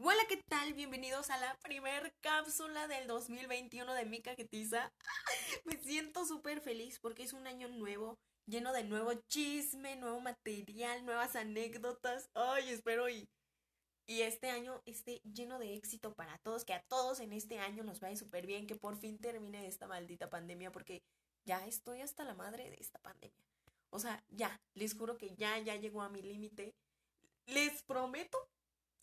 Hola, ¿qué tal? Bienvenidos a la primer cápsula del 2021 de mi cajetiza. Me siento súper feliz porque es un año nuevo, lleno de nuevo chisme, nuevo material, nuevas anécdotas. Ay, espero y, y este año esté lleno de éxito para todos, que a todos en este año nos vaya súper bien, que por fin termine esta maldita pandemia porque ya estoy hasta la madre de esta pandemia. O sea, ya, les juro que ya, ya llegó a mi límite. Les prometo,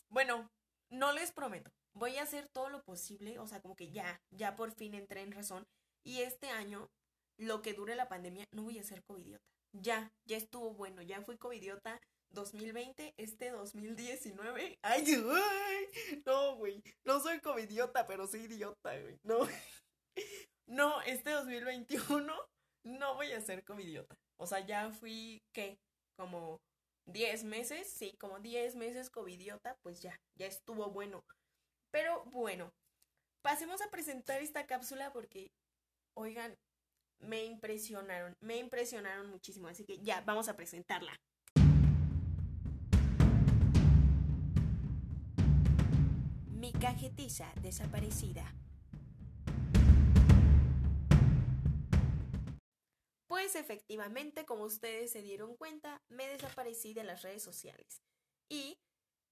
bueno, no les prometo, voy a hacer todo lo posible, o sea, como que ya, ya por fin entré en razón. Y este año, lo que dure la pandemia, no voy a ser covidiota. Ya, ya estuvo bueno, ya fui covidiota 2020, este 2019. Ay, ay, no, güey, no soy covidiota, pero soy idiota, güey. No, no, este 2021 no voy a ser covidiota. O sea, ya fui, ¿qué? Como 10 meses, sí, como 10 meses covidiota, pues ya, ya estuvo bueno. Pero bueno, pasemos a presentar esta cápsula porque, oigan, me impresionaron, me impresionaron muchísimo, así que ya, vamos a presentarla. Mi cajetiza desaparecida. Pues efectivamente, como ustedes se dieron cuenta, me desaparecí de las redes sociales. Y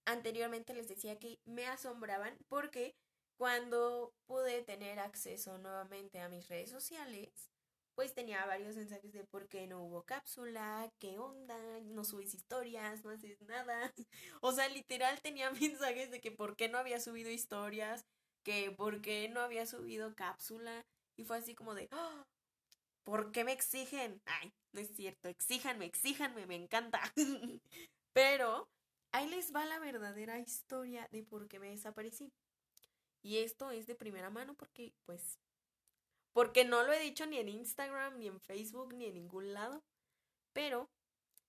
anteriormente les decía que me asombraban porque cuando pude tener acceso nuevamente a mis redes sociales, pues tenía varios mensajes de por qué no hubo cápsula, qué onda, no subís historias, no haces nada. O sea, literal tenía mensajes de que por qué no había subido historias, que por qué no había subido cápsula. Y fue así como de, ¡Ah! ¿Por qué me exigen? Ay, no es cierto, exíjanme, exíjanme, me encanta. Pero ahí les va la verdadera historia de por qué me desaparecí. Y esto es de primera mano porque, pues, porque no lo he dicho ni en Instagram, ni en Facebook, ni en ningún lado. Pero,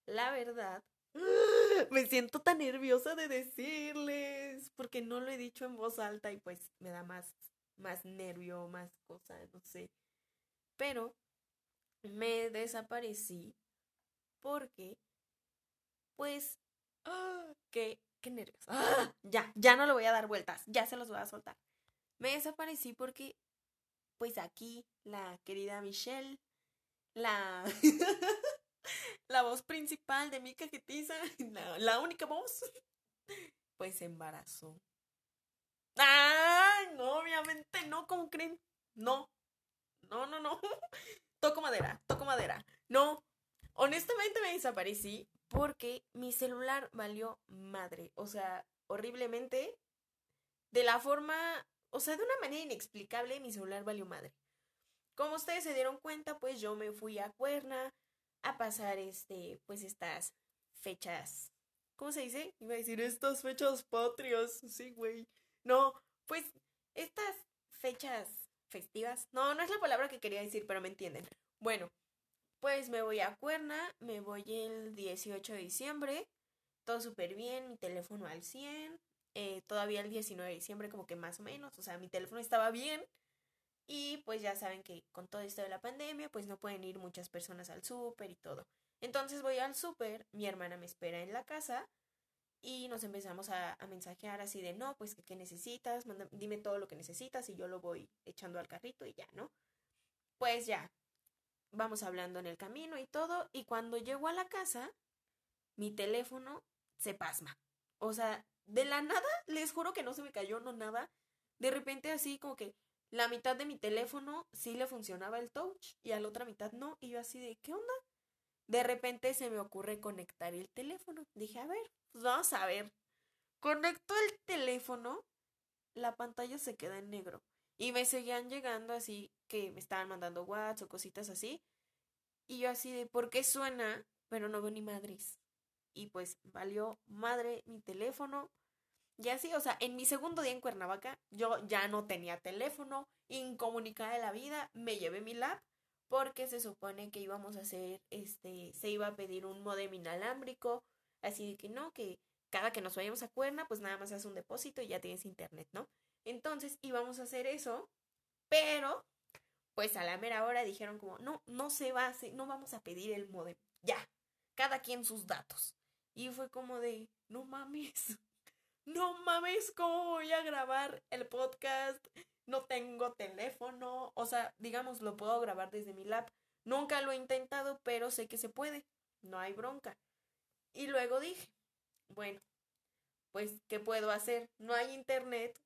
la verdad, me siento tan nerviosa de decirles, porque no lo he dicho en voz alta y pues me da más, más nervio, más cosa, no sé. Pero me desaparecí porque, pues, qué, qué nervios. Ya, ya no le voy a dar vueltas, ya se los voy a soltar. Me desaparecí porque, pues aquí, la querida Michelle, la, la voz principal de mi cajetiza, la, única voz, pues se embarazó. ¡Ay! No, obviamente no, ¿cómo creen? No, no, no, no. Toco madera, toco madera. No, honestamente me desaparecí porque mi celular valió madre. O sea, horriblemente. De la forma, o sea, de una manera inexplicable, mi celular valió madre. Como ustedes se dieron cuenta, pues yo me fui a Cuerna a pasar este, pues estas fechas. ¿Cómo se dice? Iba a decir estas fechas patrias. Sí, güey. No, pues estas fechas No, no es la palabra que quería decir, pero me entienden. Bueno, pues me voy a Cuerna, me voy el 18 de diciembre, todo súper bien, mi teléfono al 100, eh, todavía el 19 de diciembre como que más o menos, o sea, mi teléfono estaba bien. Y pues ya saben que con todo esto de la pandemia, pues no pueden ir muchas personas al súper y todo. Entonces voy al súper, mi hermana me espera en la casa y nos empezamos a, mensajear así de, no, pues, ¿qué necesitas? dime todo lo que necesitas y yo lo voy echando al carrito y ya, ¿no? Pues ya, vamos hablando en el camino y todo, y cuando llego a la casa, mi teléfono se pasma. O sea, de la nada, les juro que no se me cayó, no nada. De repente así como que la mitad de mi teléfono sí le funcionaba el touch y a la otra mitad no. Y yo así de, ¿qué onda? De repente se me ocurre conectar el teléfono. Dije, a ver, pues vamos a ver. Conecto el teléfono, la pantalla se queda en negro. Y me seguían llegando así que me estaban mandando WhatsApp o cositas así. Y yo así de, ¿por qué suena? Pero no veo ni madres. Y pues valió madre mi teléfono. Y así, o sea, en mi segundo día en Cuernavaca, yo ya no tenía teléfono, incomunicada de la vida, me llevé mi lap porque se supone que íbamos a hacer, este, se iba a pedir un modem inalámbrico, así de que no, que cada que nos vayamos a Cuerna, pues nada más haces un depósito y ya tienes internet, ¿no? Entonces íbamos a hacer eso, pero pues a la mera hora dijeron como, no, no se va, a no vamos a pedir el modem, ya, cada quien sus datos. Y fue como de, no mames, no mames, ¿cómo voy a grabar el podcast? No tengo teléfono, o sea, digamos, lo puedo grabar desde mi lap. Nunca lo he intentado, pero sé que se puede, no hay bronca. Y luego dije, bueno, pues, ¿qué puedo hacer? No hay internet,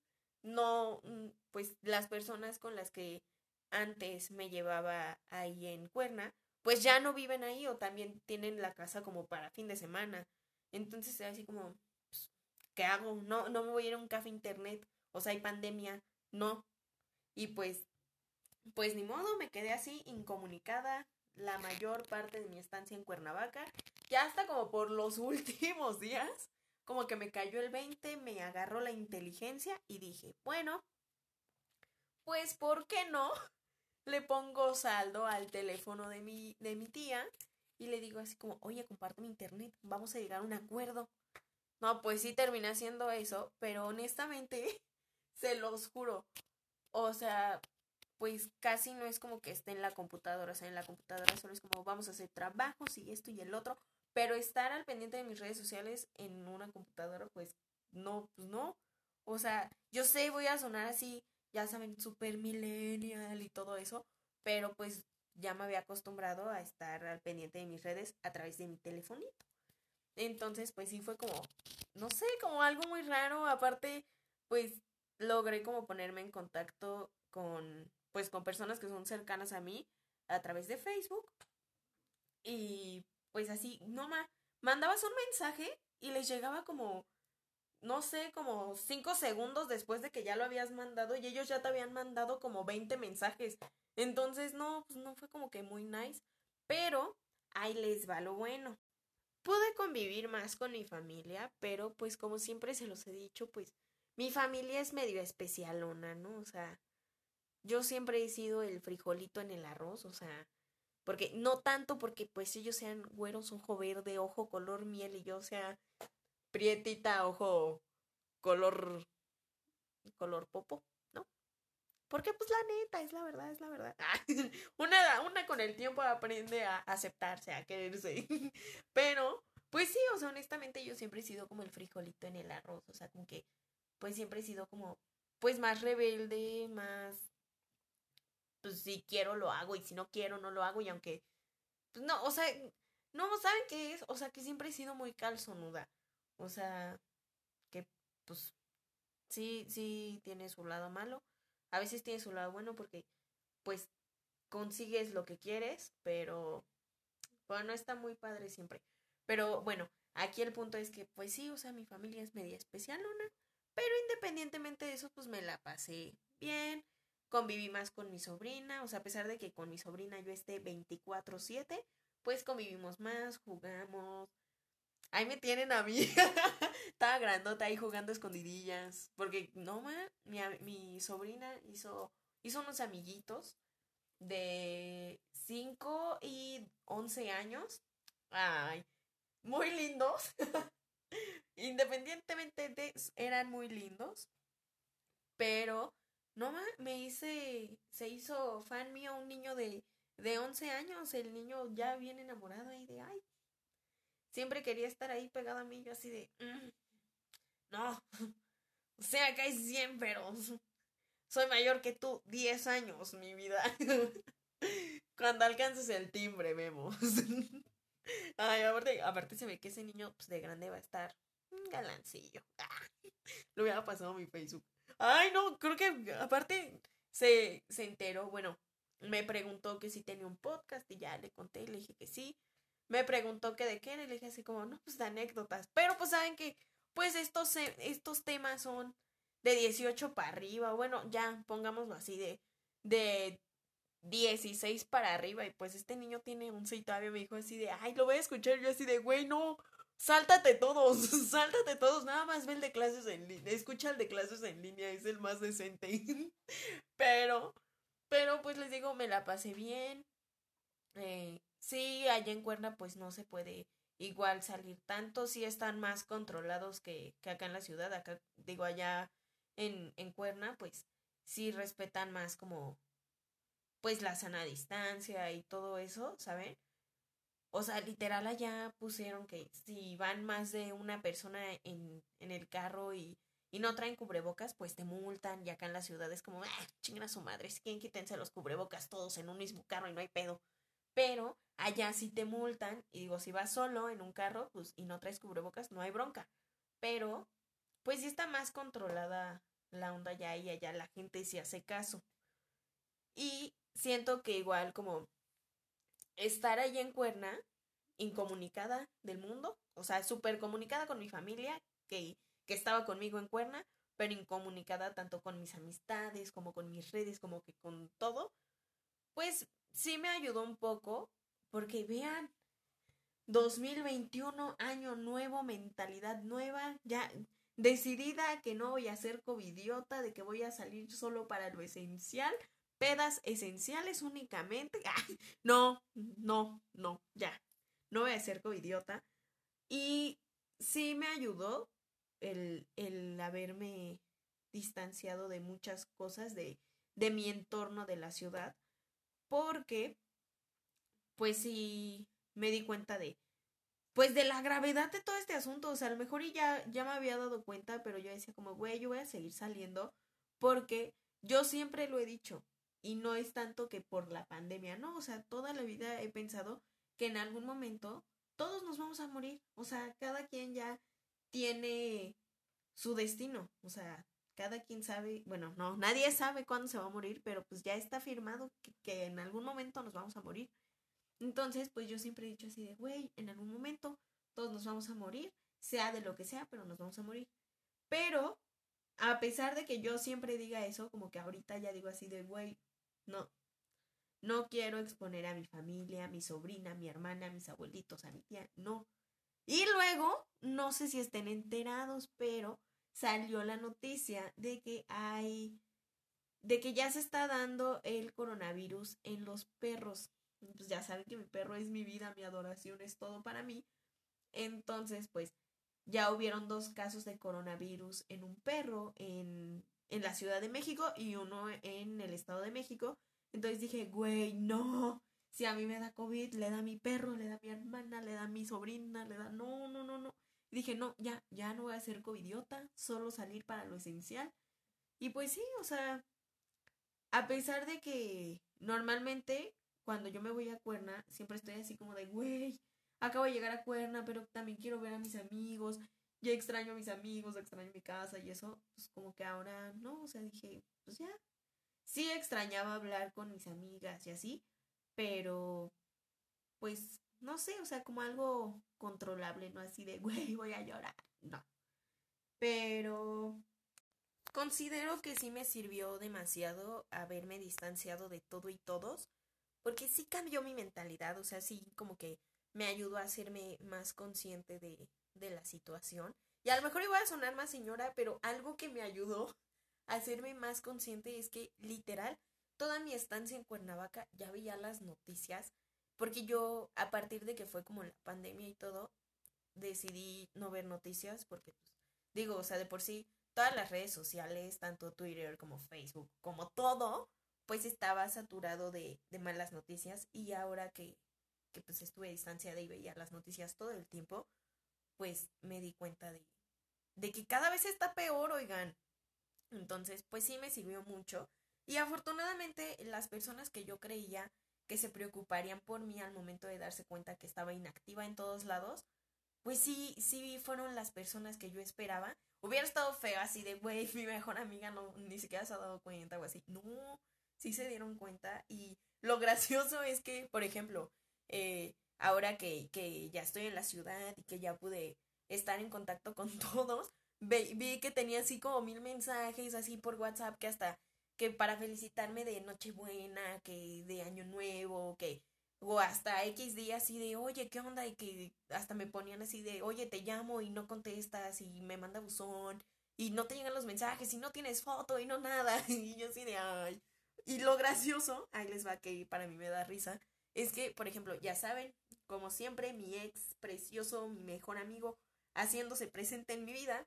no, mm, pues las personas con las que antes me llevaba ahí en Cuerna, pues ya no viven ahí o también tienen la casa como para fin de semana. Entonces, así como, pues, ¿qué hago? No, no me voy a ir a un café internet, o sea, hay pandemia, no. Y pues, pues ni modo, me quedé así incomunicada la mayor parte de mi estancia en Cuernavaca, ya hasta como por los últimos días, como que me cayó el 20, me agarró la inteligencia y dije, bueno, pues ¿por qué no? Le pongo saldo al teléfono de mi, de mi tía y le digo así como, oye, comparte mi internet, vamos a llegar a un acuerdo. No, pues sí terminé haciendo eso, pero honestamente, se los juro. O sea, pues casi no es como que esté en la computadora, o sea, en la computadora solo es como vamos a hacer trabajos y esto y el otro, pero estar al pendiente de mis redes sociales en una computadora, pues no, pues no. O sea, yo sé, voy a sonar así, ya saben, super millennial y todo eso, pero pues ya me había acostumbrado a estar al pendiente de mis redes a través de mi telefonito. Entonces, pues sí fue como, no sé, como algo muy raro. Aparte, pues logré como ponerme en contacto con, pues con personas que son cercanas a mí a través de Facebook. Y pues así, no ma, mandabas un mensaje y les llegaba como, no sé, como cinco segundos después de que ya lo habías mandado y ellos ya te habían mandado como 20 mensajes. Entonces, no, pues no fue como que muy nice. Pero ahí les va lo bueno. Pude convivir más con mi familia, pero pues como siempre se los he dicho, pues mi familia es medio especialona, ¿no? O sea, yo siempre he sido el frijolito en el arroz, o sea, porque no tanto porque pues ellos sean güeros, ojo verde, ojo color miel y yo sea prietita, ojo color color popo. Porque pues la neta, es la verdad, es la verdad. una, una con el tiempo aprende a aceptarse, a quererse. Pero, pues sí, o sea, honestamente yo siempre he sido como el frijolito en el arroz. O sea, como que, pues siempre he sido como, pues más rebelde, más, pues si quiero lo hago y si no quiero no lo hago. Y aunque, pues no, o sea, no, ¿saben qué es? O sea, que siempre he sido muy calzonuda. O sea, que pues sí, sí tiene su lado malo a veces tiene su lado bueno porque pues consigues lo que quieres, pero bueno, está muy padre siempre. Pero bueno, aquí el punto es que pues sí, o sea, mi familia es media especial, ¿no? Pero independientemente de eso, pues me la pasé bien, conviví más con mi sobrina, o sea, a pesar de que con mi sobrina yo esté 24/7, pues convivimos más, jugamos, Ahí me tienen a mí. Estaba grandota ahí jugando escondidillas. Porque, no, ma, mi, mi sobrina hizo, hizo unos amiguitos de 5 y 11 años. Ay, muy lindos. Independientemente de, eran muy lindos. Pero, no, me hice, se hizo fan mío un niño de, de 11 años. El niño ya bien enamorado ahí de, ay, siempre quería estar ahí pegado a mí, yo así de, mm, no, o sea, que hay 100, pero soy mayor que tú, 10 años, mi vida. Cuando alcances el timbre, vemos. Ay, aparte, aparte se ve que ese niño pues, de grande va a estar un galancillo. Lo hubiera pasado a mi Facebook. Ay, no, creo que aparte se, se enteró, bueno, me preguntó que si tenía un podcast y ya le conté y le dije que sí me preguntó que de qué, y le dije así como, no, pues de anécdotas. Pero pues saben que, pues estos, estos temas son de 18 para arriba, bueno, ya, pongámoslo así, de, de 16 para arriba. Y pues este niño tiene un y todavía me dijo así de, ay, lo voy a escuchar. Yo así de, güey, no, sáltate todos, sáltate todos, nada más ve el de clases en línea, escucha el de clases en línea, es el más decente. pero, pero pues les digo, me la pasé bien. Eh, Sí, allá en Cuerna pues no se puede igual salir tanto, sí están más controlados que, que acá en la ciudad, acá digo allá en, en Cuerna pues sí respetan más como pues la sana distancia y todo eso, ¿saben? O sea, literal allá pusieron que si van más de una persona en, en el carro y, y, no traen cubrebocas, pues te multan. Y acá en la ciudad es como, ah, chingan a su madre, si quieren quítense los cubrebocas todos en un mismo carro y no hay pedo. Pero allá sí te multan. Y digo, si vas solo en un carro, pues y no traes cubrebocas, no hay bronca. Pero, pues sí está más controlada la onda ya y allá la gente sí hace caso. Y siento que igual como estar allá en Cuerna, incomunicada del mundo, o sea, súper comunicada con mi familia, que, que estaba conmigo en Cuerna, pero incomunicada tanto con mis amistades, como con mis redes, como que con todo, pues sí me ayudó un poco, porque vean, 2021, año nuevo, mentalidad nueva, ya decidida que no voy a ser covidiota, de que voy a salir solo para lo esencial, pedas esenciales únicamente. no, no, no, ya. No voy a ser. Y sí me ayudó el, el haberme distanciado de muchas cosas de, de mi entorno de la ciudad. Porque, pues sí, me di cuenta de, pues de la gravedad de todo este asunto. O sea, a lo mejor ya, ya me había dado cuenta, pero yo decía como, güey, yo voy a seguir saliendo porque yo siempre lo he dicho. Y no es tanto que por la pandemia, no, o sea, toda la vida he pensado que en algún momento todos nos vamos a morir. O sea, cada quien ya tiene su destino. O sea, cada quien sabe, bueno, no, nadie sabe cuándo se va a morir, pero pues ya está firmado que, que en algún momento nos vamos a morir. Entonces, pues yo siempre he dicho así de, güey, en algún momento todos nos vamos a morir, sea de lo que sea, pero nos vamos a morir. Pero, a pesar de que yo siempre diga eso, como que ahorita ya digo así de, güey, no. No quiero exponer a mi familia, a mi sobrina, a mi hermana, a mis abuelitos, a mi tía. No. Y luego, no sé si estén enterados, pero salió la noticia de que hay, de que ya se está dando el coronavirus en los perros. Pues ya saben que mi perro es mi vida, mi adoración es todo para mí. Entonces, pues ya hubieron dos casos de coronavirus en un perro en en la Ciudad de México y uno en el Estado de México. Entonces dije, güey, no. Si a mí me da COVID, le da a mi perro, le da a mi hermana, le da a mi sobrina, le da. No, no, no, no. dije, no, ya, ya no voy a ser covidiota, solo salir para lo esencial. Y pues sí, o sea, a pesar de que normalmente cuando yo me voy a Cuerna, siempre estoy así como de, güey, acabo de llegar a Cuerna, pero también quiero ver a mis amigos, ya extraño a mis amigos, extraño mi casa y eso, pues como que ahora no, o sea, dije, pues ya. Sí extrañaba hablar con mis amigas y así, pero pues no sé, o sea, como algo controlable, no así de, güey, voy a llorar, no. Pero considero que sí me sirvió demasiado haberme distanciado de todo y todos, porque sí cambió mi mentalidad, o sea, sí como que me ayudó a hacerme más consciente de, de la situación. Y a lo mejor iba a sonar más señora, pero algo que me ayudó a hacerme más consciente es que literal, toda mi estancia en Cuernavaca ya veía las noticias, porque yo a partir de que fue como la pandemia y todo, decidí no ver noticias, porque pues, digo, o sea, de por sí, todas las redes sociales, tanto Twitter como Facebook, como todo, pues estaba saturado de, de malas noticias y ahora que, que pues estuve distanciada y veía las noticias todo el tiempo, pues me di cuenta de, de que cada vez está peor, oigan. Entonces, pues sí me sirvió mucho. Y afortunadamente las personas que yo creía que se preocuparían por mí al momento de darse cuenta que estaba inactiva en todos lados, pues sí, sí fueron las personas que yo esperaba. Hubiera estado feo así de, güey, mi mejor amiga no, ni siquiera se ha dado cuenta o así. No, sí se dieron cuenta. Y lo gracioso es que, por ejemplo, eh, ahora que, que ya estoy en la ciudad y que ya pude estar en contacto con todos, vi que tenía así como mil mensajes así por WhatsApp que hasta que para felicitarme de Nochebuena, que de Año Nuevo, que o hasta X días así de, oye, ¿qué onda? Y que hasta me ponían así de, oye, te llamo y no contestas y me manda buzón y no te llegan los mensajes y no tienes foto y no nada. Y yo así de, ay. Y lo gracioso, ahí les va que para mí me da risa, es que, por ejemplo, ya saben, como siempre, mi ex precioso, mi mejor amigo, haciéndose presente en mi vida,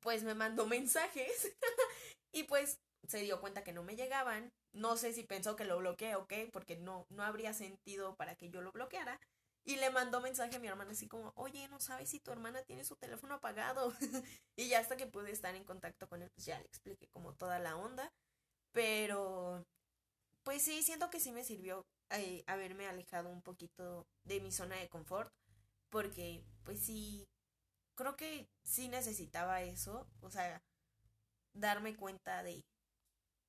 pues me mandó mensajes y pues se dio cuenta que no me llegaban. No sé si pensó que lo bloqueé o qué, porque no, no habría sentido para que yo lo bloqueara. Y le mandó mensaje a mi hermana así como, oye, no sabes si tu hermana tiene su teléfono apagado. y ya hasta que pude estar en contacto con él, pues ya le expliqué como toda la onda. Pero, pues sí, siento que sí me sirvió eh, haberme alejado un poquito de mi zona de confort. Porque, pues sí, creo que sí necesitaba eso. O sea, darme cuenta de,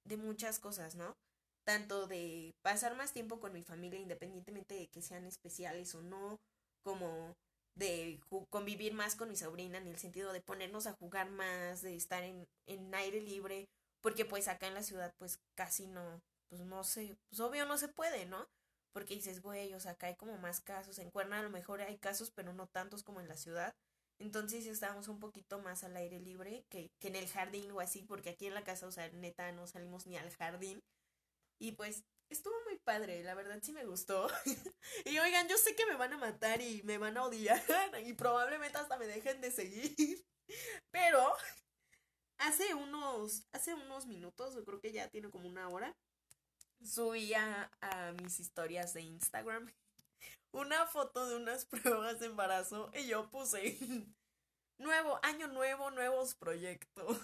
de muchas cosas, ¿no? tanto de pasar más tiempo con mi familia independientemente de que sean especiales o no, como de convivir más con mi sobrina en el sentido de ponernos a jugar más, de estar en, en aire libre, porque pues acá en la ciudad pues casi no, pues no sé, pues obvio no se puede, ¿no? Porque dices, güey, o sea, acá hay como más casos, en Cuerna a lo mejor hay casos, pero no tantos como en la ciudad. Entonces estábamos un poquito más al aire libre que, que en el jardín o así, porque aquí en la casa, o sea, neta, no salimos ni al jardín. Y pues estuvo muy padre, la verdad sí me gustó. y oigan, yo sé que me van a matar y me van a odiar y probablemente hasta me dejen de seguir. Pero hace unos, hace unos minutos, creo que ya tiene como una hora, subí a, a mis historias de Instagram una foto de unas pruebas de embarazo y yo puse nuevo, año nuevo, nuevos proyectos.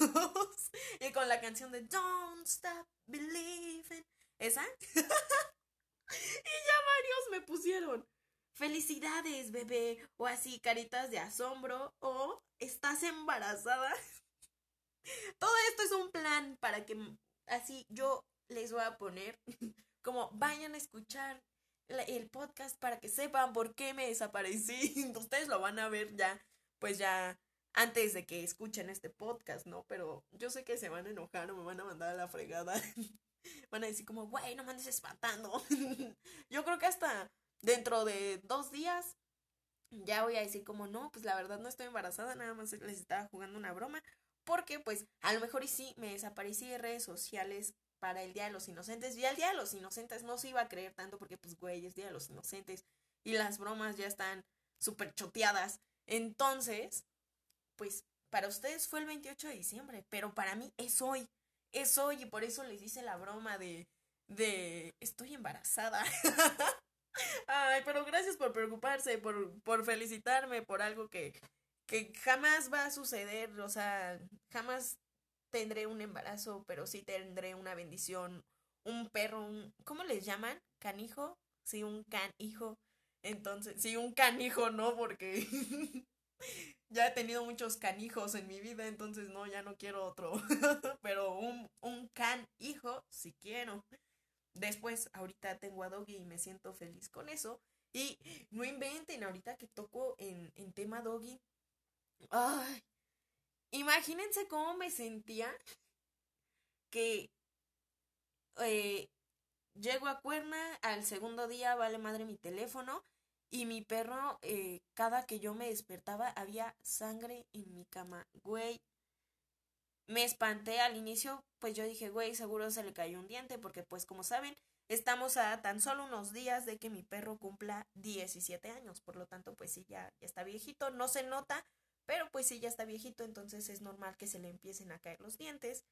y con la canción de Don't Stop Believing. ¿Esa? y ya varios me pusieron. Felicidades, bebé. O así, caritas de asombro. O estás embarazada. Todo esto es un plan para que así yo les voy a poner como vayan a escuchar el podcast para que sepan por qué me desaparecí. Ustedes lo van a ver ya, pues ya antes de que escuchen este podcast, ¿no? Pero yo sé que se van a enojar o me van a mandar a la fregada. van a decir como, güey, no me andes espantando. Yo creo que hasta dentro de dos días ya voy a decir como, no, pues la verdad no estoy embarazada, nada más les estaba jugando una broma. Porque pues a lo mejor y sí me desaparecí de redes sociales para el Día de los Inocentes. Y al Día de los Inocentes no se iba a creer tanto porque pues güey, es Día de los Inocentes. Y las bromas ya están súper choteadas. Entonces, pues para ustedes fue el 28 de diciembre, pero para mí es hoy es hoy y por eso les hice la broma de, de, estoy embarazada. Ay, pero gracias por preocuparse, por, por felicitarme por algo que, que jamás va a suceder, o sea, jamás tendré un embarazo, pero sí tendré una bendición, un perro, un, ¿cómo les llaman? ¿Canijo? Sí, un canijo. Entonces, sí, un canijo, ¿no? Porque ya he tenido muchos canijos en mi vida, entonces no, ya no quiero otro. Pero un, un can hijo, si quiero. Después, ahorita tengo a Doggy y me siento feliz con eso. Y no inventen, ahorita que toco en, en tema Doggy. Ay, imagínense cómo me sentía que eh, llego a Cuerna, al segundo día vale madre mi teléfono y mi perro, eh, cada que yo me despertaba, había sangre en mi cama. Güey, me espanté al inicio, pues yo dije, güey, seguro se le cayó un diente, porque pues como saben, estamos a tan solo unos días de que mi perro cumpla 17 años. Por lo tanto, pues sí, ya, ya está viejito, no se nota, pero pues ya está viejito, entonces es normal que se le empiecen a caer los dientes.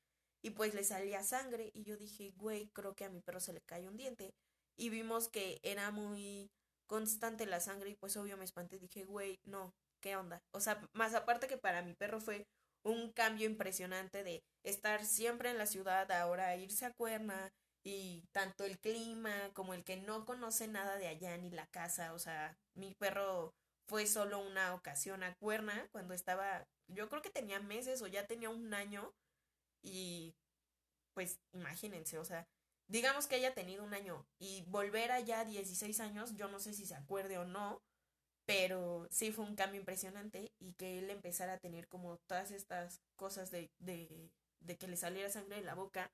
Y pues le salía sangre y yo dije, güey, creo que a mi perro se le cayó un diente. Y vimos que era muy constante la sangre y pues obvio me espanté, dije, güey, no, ¿qué onda? O sea, más aparte que para mi perro fue un cambio impresionante de estar siempre en la ciudad, ahora irse a Cuerna y tanto el clima como el que no conoce nada de allá ni la casa, o sea, mi perro fue solo una ocasión a Cuerna cuando estaba, yo creo que tenía meses o ya tenía un año y pues imagínense, o sea, digamos que haya tenido un año y volver allá 16 años, yo no sé si se acuerde o no, pero sí fue un cambio impresionante y que él empezara a tener como todas estas cosas de, de, de que le saliera sangre de la boca,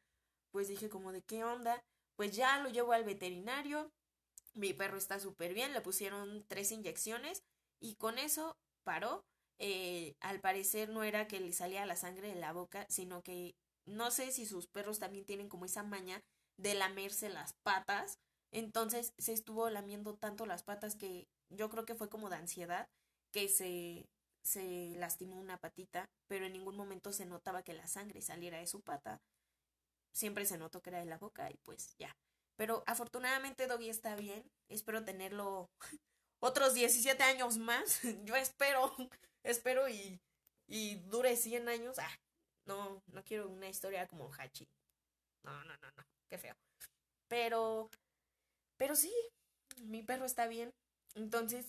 pues dije como de qué onda, pues ya lo llevo al veterinario, mi perro está súper bien, le pusieron tres inyecciones y con eso paró. Eh, al parecer no era que le salía la sangre de la boca, sino que no sé si sus perros también tienen como esa maña de lamerse las patas. Entonces se estuvo lamiendo tanto las patas que yo creo que fue como de ansiedad que se, se lastimó una patita, pero en ningún momento se notaba que la sangre saliera de su pata. siempre se notó que era de la boca y pues ya. Pero afortunadamente Doggy está bien. Espero tenerlo otros 17 años más. Yo espero, espero y, y dure 100 años. Ah, no, no quiero una historia como Hachi. No, no, no, no, qué feo. Pero, pero sí, mi perro está bien. Entonces,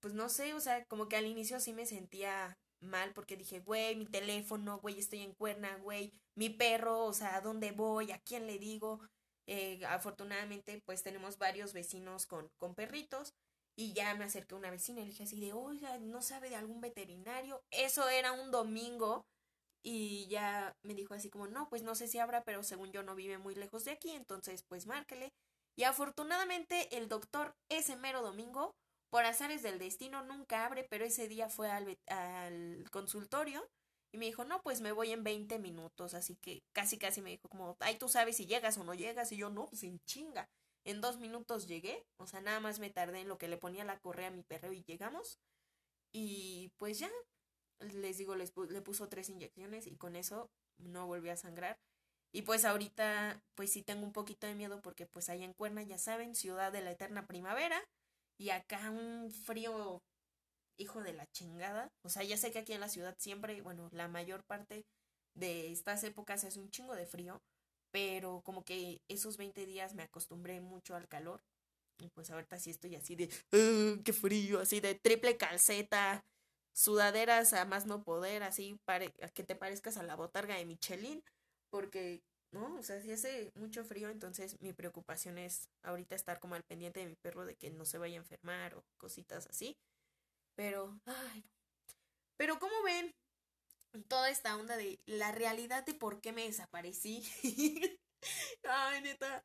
pues no sé, o sea, como que al inicio sí me sentía mal porque dije, güey, mi teléfono, güey, estoy en cuerna, güey, mi perro, o sea, ¿a dónde voy? ¿A quién le digo? Eh, afortunadamente, pues tenemos varios vecinos con, con perritos y ya me acerqué a una vecina y le dije así de, oiga, ¿no sabe de algún veterinario? Eso era un domingo y ya me dijo así como, no, pues no sé si habrá, pero según yo no vive muy lejos de aquí, entonces pues márquele. Y afortunadamente el doctor ese mero domingo, por azares del destino, nunca abre, pero ese día fue al, al consultorio y me dijo, no, pues me voy en 20 minutos, así que casi casi me dijo como, ay, tú sabes si llegas o no llegas, y yo no, pues sin chinga. En dos minutos llegué, o sea, nada más me tardé en lo que le ponía la correa a mi perro y llegamos. Y pues ya, les digo, les le puso tres inyecciones y con eso no volví a sangrar. Y pues ahorita, pues sí tengo un poquito de miedo porque pues allá en Cuerna, ya saben, ciudad de la eterna primavera. Y acá un frío hijo de la chingada. O sea, ya sé que aquí en la ciudad siempre, bueno, la mayor parte de estas épocas es un chingo de frío. Pero como que esos 20 días me acostumbré mucho al calor. Y pues ahorita sí estoy así de, qué frío, así de triple calceta, sudaderas a más no poder, así para que te parezcas a la botarga de Michelin, porque, ¿no? O sea, si hace mucho frío, entonces mi preocupación es ahorita estar como al pendiente de mi perro de que no se vaya a enfermar o cositas así. Pero, ay, pero como ven, toda esta onda de la realidad de por qué me desaparecí. ay, neta,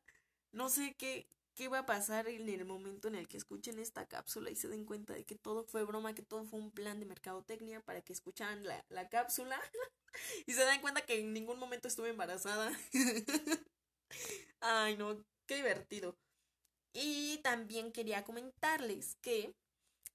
no sé qué, qué va a pasar en el momento en el que escuchen esta cápsula y se den cuenta de que todo fue broma, que todo fue un plan de mercadotecnia para que escucharan la, la cápsula y se den cuenta que en ningún momento estuve embarazada. Ay, no, qué divertido. Y también quería comentarles que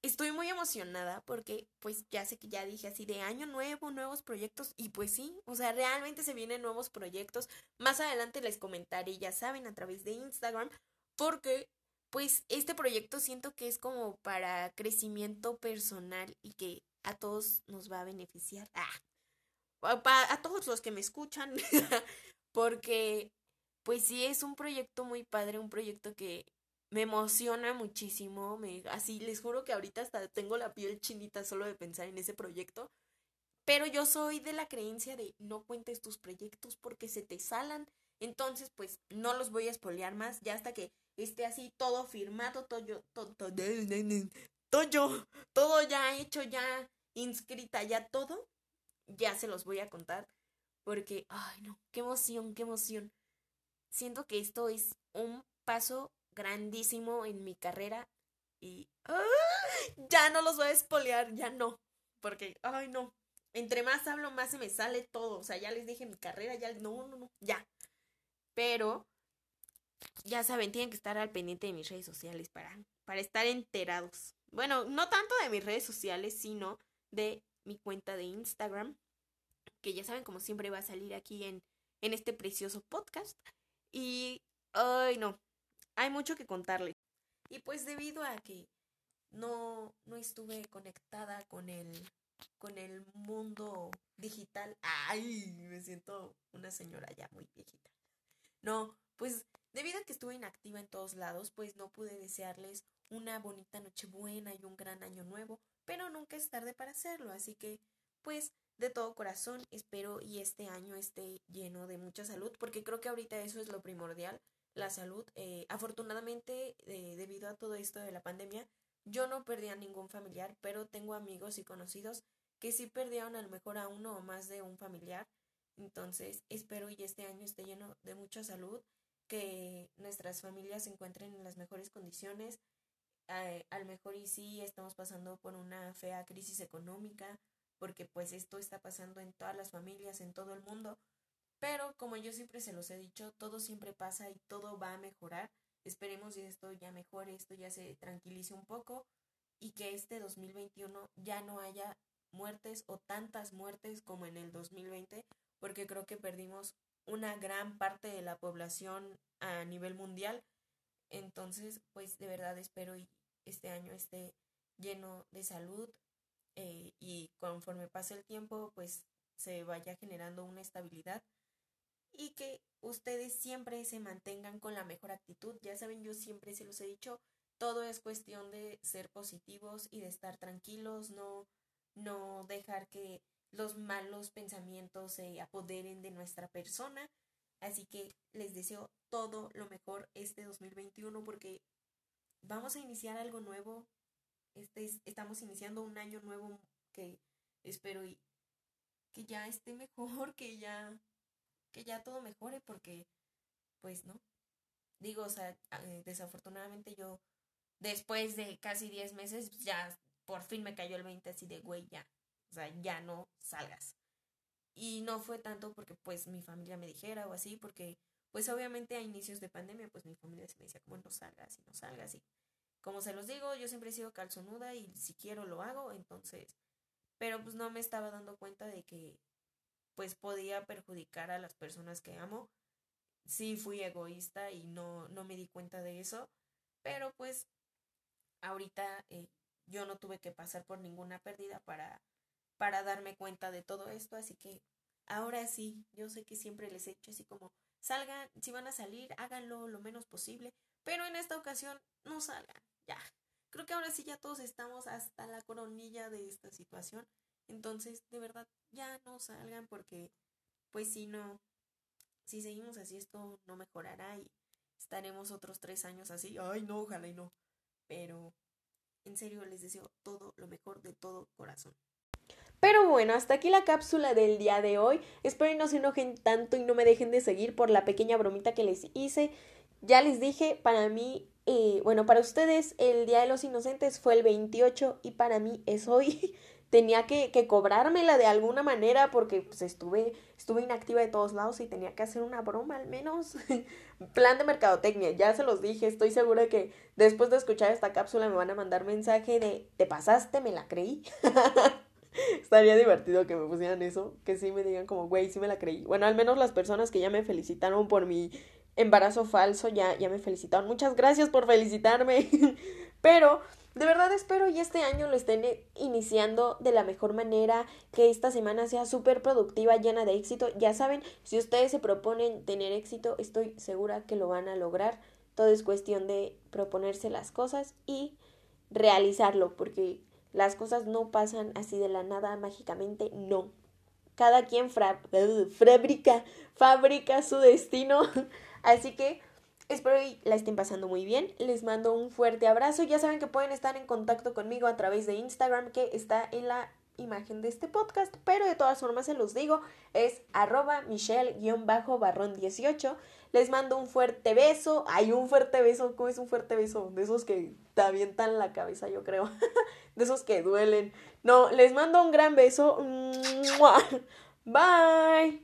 estoy muy emocionada porque pues ya sé que ya dije así de año nuevo, nuevos proyectos y pues sí, o sea, realmente se vienen nuevos proyectos. Más adelante les comentaré, ya saben, a través de Instagram porque pues este proyecto siento que es como para crecimiento personal y que a todos nos va a beneficiar. Ah, a todos los que me escuchan, porque pues sí es un proyecto muy padre, un proyecto que me emociona muchísimo, me, así les juro que ahorita hasta tengo la piel chinita solo de pensar en ese proyecto, pero yo soy de la creencia de no cuentes tus proyectos porque se te salan, entonces pues no los voy a espolear más, ya hasta que esté así todo firmado, todo, todo, todo, todo, todo ya hecho, ya inscrita, ya todo, ya se los voy a contar. Porque, ay no, qué emoción, qué emoción. Siento que esto es un paso grandísimo en mi carrera y ya no los voy a espolear, ya no. Porque, ay no, entre más hablo, más se me sale todo. O sea, ya les dije mi carrera, ya, no, no, no, ya. Pero ya saben, tienen que estar al pendiente de mis redes sociales para, para estar enterados. Bueno, no tanto de mis redes sociales, sino de mi cuenta de Instagram, que ya saben, como siempre va a salir aquí en, en este precioso podcast. Y, ay, no, hay mucho que contarles. Y pues debido a que no, no estuve conectada con el, con el mundo digital, ay, me siento una señora ya muy viejita. No, pues Debido a que estuve inactiva en todos lados, pues no pude desearles una bonita Nochebuena y un gran año nuevo, pero nunca es tarde para hacerlo, así que, pues, de todo corazón espero y este año esté lleno de mucha salud, porque creo que ahorita eso es lo primordial, la salud. Eh, afortunadamente, eh, debido a todo esto de la pandemia, yo no perdí a ningún familiar, pero tengo amigos y conocidos que sí perdieron a lo mejor a uno o más de un familiar. Entonces, espero y este año esté lleno de mucha salud que nuestras familias se encuentren en las mejores condiciones. Eh, a lo mejor y sí estamos pasando por una fea crisis económica, porque pues esto está pasando en todas las familias, en todo el mundo. Pero como yo siempre se los he dicho, todo siempre pasa y todo va a mejorar. Esperemos que esto ya mejore, esto ya se tranquilice un poco y que este 2021 ya no haya muertes o tantas muertes como en el 2020, porque creo que perdimos una gran parte de la población a nivel mundial. Entonces, pues de verdad espero y este año esté lleno de salud eh, y conforme pase el tiempo, pues se vaya generando una estabilidad y que ustedes siempre se mantengan con la mejor actitud. Ya saben, yo siempre se los he dicho, todo es cuestión de ser positivos y de estar tranquilos, no, no dejar que los malos pensamientos se apoderen de nuestra persona. Así que les deseo todo lo mejor este 2021 porque vamos a iniciar algo nuevo. Este estamos iniciando un año nuevo que espero y que ya esté mejor, que ya que ya todo mejore porque pues no. Digo, o sea, eh, desafortunadamente yo después de casi 10 meses ya por fin me cayó el 20 así de güey, ya. O sea, ya no salgas. Y no fue tanto porque pues mi familia me dijera o así, porque pues obviamente a inicios de pandemia pues mi familia se me decía como no salgas y no salgas y como se los digo, yo siempre he sido calzonuda y si quiero lo hago, entonces, pero pues no me estaba dando cuenta de que pues podía perjudicar a las personas que amo. Sí fui egoísta y no, no me di cuenta de eso, pero pues ahorita eh, yo no tuve que pasar por ninguna pérdida para, para darme cuenta de todo esto, así que ahora sí, yo sé que siempre les he hecho así como salgan, si van a salir, háganlo lo menos posible, pero en esta ocasión no salgan, ya. Creo que ahora sí ya todos estamos hasta la coronilla de esta situación, entonces de verdad ya no salgan porque pues si no, si seguimos así esto no mejorará y estaremos otros tres años así, ay no, ojalá y no, pero en serio les deseo todo lo mejor de todo corazón. Pero bueno, hasta aquí la cápsula del día de hoy. Espero que no se enojen tanto y no me dejen de seguir por la pequeña bromita que les hice. Ya les dije, para mí, eh, bueno, para ustedes el Día de los Inocentes fue el 28 y para mí es hoy. tenía que, que, cobrármela de alguna manera porque pues estuve, estuve inactiva de todos lados y tenía que hacer una broma al menos. Plan de mercadotecnia, ya se los dije, estoy segura que después de escuchar esta cápsula me van a mandar mensaje de ¿te pasaste? Me la creí. Estaría divertido que me pusieran eso, que sí me digan como, güey, sí me la creí. Bueno, al menos las personas que ya me felicitaron por mi embarazo falso ya, ya me felicitaron. Muchas gracias por felicitarme. Pero de verdad espero y este año lo estén iniciando de la mejor manera, que esta semana sea súper productiva, llena de éxito. Ya saben, si ustedes se proponen tener éxito, estoy segura que lo van a lograr. Todo es cuestión de proponerse las cosas y realizarlo, porque las cosas no pasan así de la nada mágicamente, no. Cada quien fabrica, fabrica su destino. Así que Espero que la estén pasando muy bien. Les mando un fuerte abrazo. Ya saben que pueden estar en contacto conmigo a través de Instagram que está en la imagen de este podcast, pero de todas formas se los digo, es arroba michelle-barrón18. Les mando un fuerte beso. Hay un fuerte beso. ¿Cómo es un fuerte beso? De esos que te avientan la cabeza, yo creo. de esos que duelen. No, les mando un gran beso. Bye.